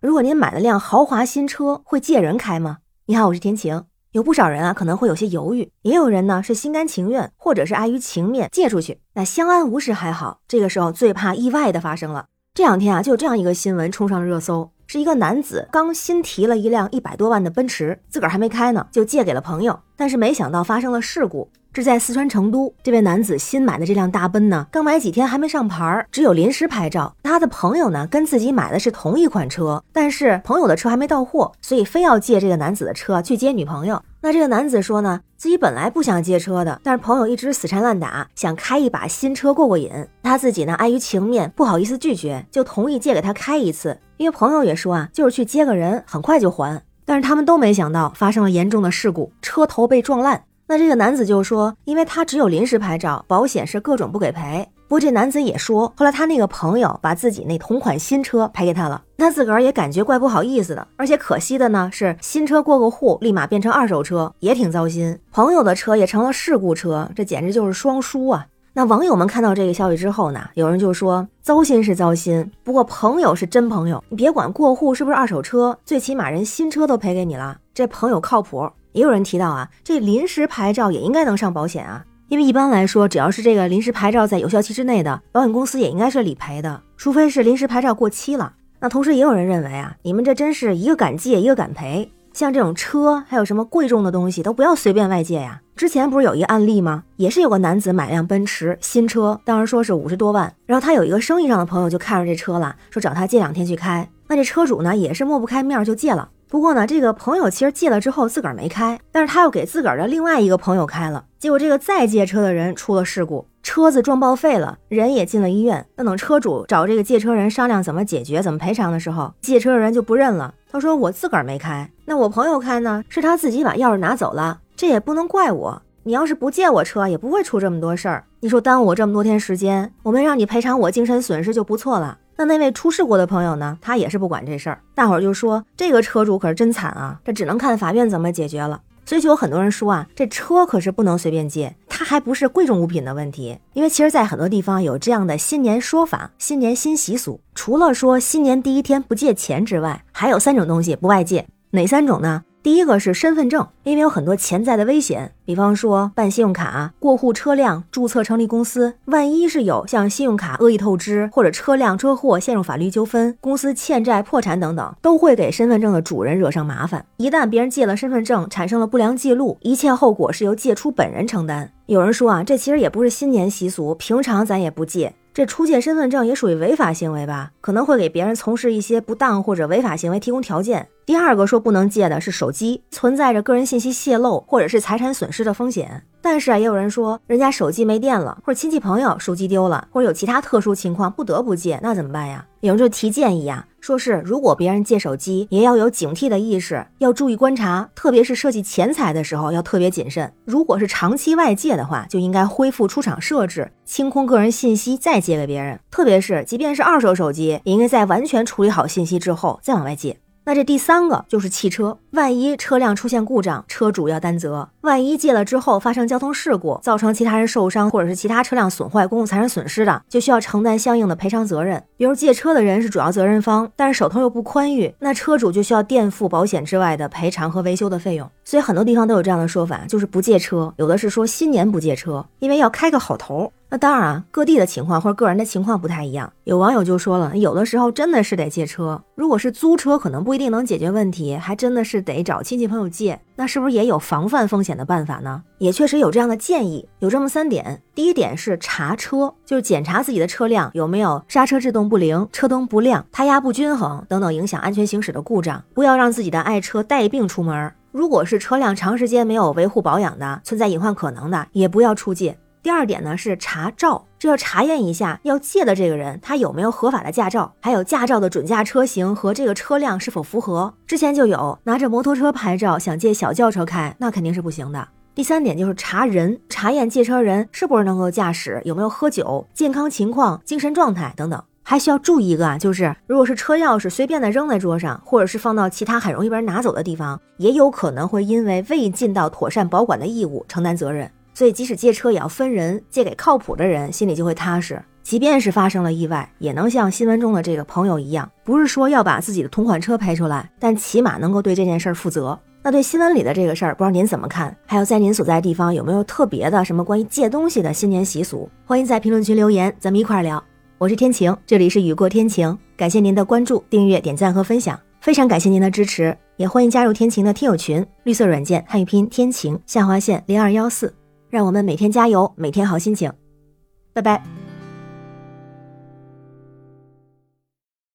如果您买了辆豪华新车，会借人开吗？你好，我是天晴。有不少人啊，可能会有些犹豫，也有人呢是心甘情愿，或者是碍于情面借出去。那相安无事还好，这个时候最怕意外的发生了。这两天啊，就有这样一个新闻冲上了热搜，是一个男子刚新提了一辆一百多万的奔驰，自个儿还没开呢，就借给了朋友，但是没想到发生了事故。是在四川成都，这位男子新买的这辆大奔呢，刚买几天还没上牌，只有临时牌照。他的朋友呢，跟自己买的是同一款车，但是朋友的车还没到货，所以非要借这个男子的车去接女朋友。那这个男子说呢，自己本来不想借车的，但是朋友一直死缠烂打，想开一把新车过过瘾。他自己呢，碍于情面，不好意思拒绝，就同意借给他开一次。因为朋友也说啊，就是去接个人，很快就还。但是他们都没想到，发生了严重的事故，车头被撞烂。那这个男子就说，因为他只有临时牌照，保险是各种不给赔。不过这男子也说，后来他那个朋友把自己那同款新车赔给他了，他自个儿也感觉怪不好意思的。而且可惜的呢是，新车过个户，立马变成二手车，也挺糟心。朋友的车也成了事故车，这简直就是双输啊！那网友们看到这个消息之后呢，有人就说，糟心是糟心，不过朋友是真朋友，你别管过户是不是二手车，最起码人新车都赔给你了，这朋友靠谱。也有人提到啊，这临时牌照也应该能上保险啊，因为一般来说，只要是这个临时牌照在有效期之内的，保险公司也应该是理赔的，除非是临时牌照过期了。那同时也有人认为啊，你们这真是一个敢借，一个敢赔。像这种车，还有什么贵重的东西，都不要随便外借呀。之前不是有一个案例吗？也是有个男子买辆奔驰新车，当时说是五十多万，然后他有一个生意上的朋友就看上这车了，说找他借两天去开。那这车主呢，也是抹不开面就借了。不过呢，这个朋友其实借了之后自个儿没开，但是他又给自个儿的另外一个朋友开了。结果这个再借车的人出了事故，车子撞报废了，人也进了医院。那等车主找这个借车人商量怎么解决、怎么赔偿的时候，借车的人就不认了。他说：“我自个儿没开，那我朋友开呢，是他自己把钥匙拿走了，这也不能怪我。你要是不借我车，也不会出这么多事儿。你说耽误我这么多天时间，我没让你赔偿我精神损失就不错了。”那那位出事过的朋友呢？他也是不管这事儿，大伙儿就说这个车主可是真惨啊，这只能看法院怎么解决了。所以就有很多人说啊，这车可是不能随便借，它还不是贵重物品的问题。因为其实，在很多地方有这样的新年说法、新年新习俗，除了说新年第一天不借钱之外，还有三种东西不外借，哪三种呢？第一个是身份证，因为有很多潜在的危险，比方说办信用卡、过户车辆、注册成立公司，万一是有像信用卡恶意透支，或者车辆车祸陷入法律纠纷，公司欠债破产等等，都会给身份证的主人惹上麻烦。一旦别人借了身份证，产生了不良记录，一切后果是由借出本人承担。有人说啊，这其实也不是新年习俗，平常咱也不借。这出借身份证也属于违法行为吧？可能会给别人从事一些不当或者违法行为提供条件。第二个说不能借的是手机，存在着个人信息泄露或者是财产损失的风险。但是啊，也有人说人家手机没电了，或者亲戚朋友手机丢了，或者有其他特殊情况不得不借，那怎么办呀？有人就提建议啊。说是，如果别人借手机，也要有警惕的意识，要注意观察，特别是涉及钱财的时候，要特别谨慎。如果是长期外借的话，就应该恢复出厂设置，清空个人信息，再借给别人。特别是，即便是二手手机，也应该在完全处理好信息之后再往外借。那这第三个就是汽车，万一车辆出现故障，车主要担责；万一借了之后发生交通事故，造成其他人受伤，或者是其他车辆损坏、公共财产损失的，就需要承担相应的赔偿责任。比如借车的人是主要责任方，但是手头又不宽裕，那车主就需要垫付保险之外的赔偿和维修的费用。所以很多地方都有这样的说法，就是不借车，有的是说新年不借车，因为要开个好头。那当然啊，各地的情况或者个人的情况不太一样。有网友就说了，有的时候真的是得借车。如果是租车，可能不一定能解决问题，还真的是得找亲戚朋友借。那是不是也有防范风险的办法呢？也确实有这样的建议，有这么三点。第一点是查车，就是检查自己的车辆有没有刹车制动不灵、车灯不亮、胎压不均衡等等影响安全行驶的故障，不要让自己的爱车带病出门。如果是车辆长时间没有维护保养的，存在隐患可能的，也不要出借。第二点呢是查照，这要查验一下要借的这个人他有没有合法的驾照，还有驾照的准驾车型和这个车辆是否符合。之前就有拿着摩托车牌照想借小轿车开，那肯定是不行的。第三点就是查人，查验借车人是不是能够驾驶，有没有喝酒，健康情况、精神状态等等。还需要注意一个啊，就是如果是车钥匙随便的扔在桌上，或者是放到其他很容易被人拿走的地方，也有可能会因为未尽到妥善保管的义务承担责任。所以，即使借车也要分人，借给靠谱的人，心里就会踏实；即便是发生了意外，也能像新闻中的这个朋友一样，不是说要把自己的同款车赔出来，但起码能够对这件事儿负责。那对新闻里的这个事儿，不知道您怎么看？还有在您所在地方有没有特别的什么关于借东西的新年习俗？欢迎在评论区留言，咱们一块儿聊。我是天晴，这里是雨过天晴，感谢您的关注、订阅、点赞和分享，非常感谢您的支持，也欢迎加入天晴的听友群，绿色软件汉语拼天晴下划线零二幺四，让我们每天加油，每天好心情，拜拜。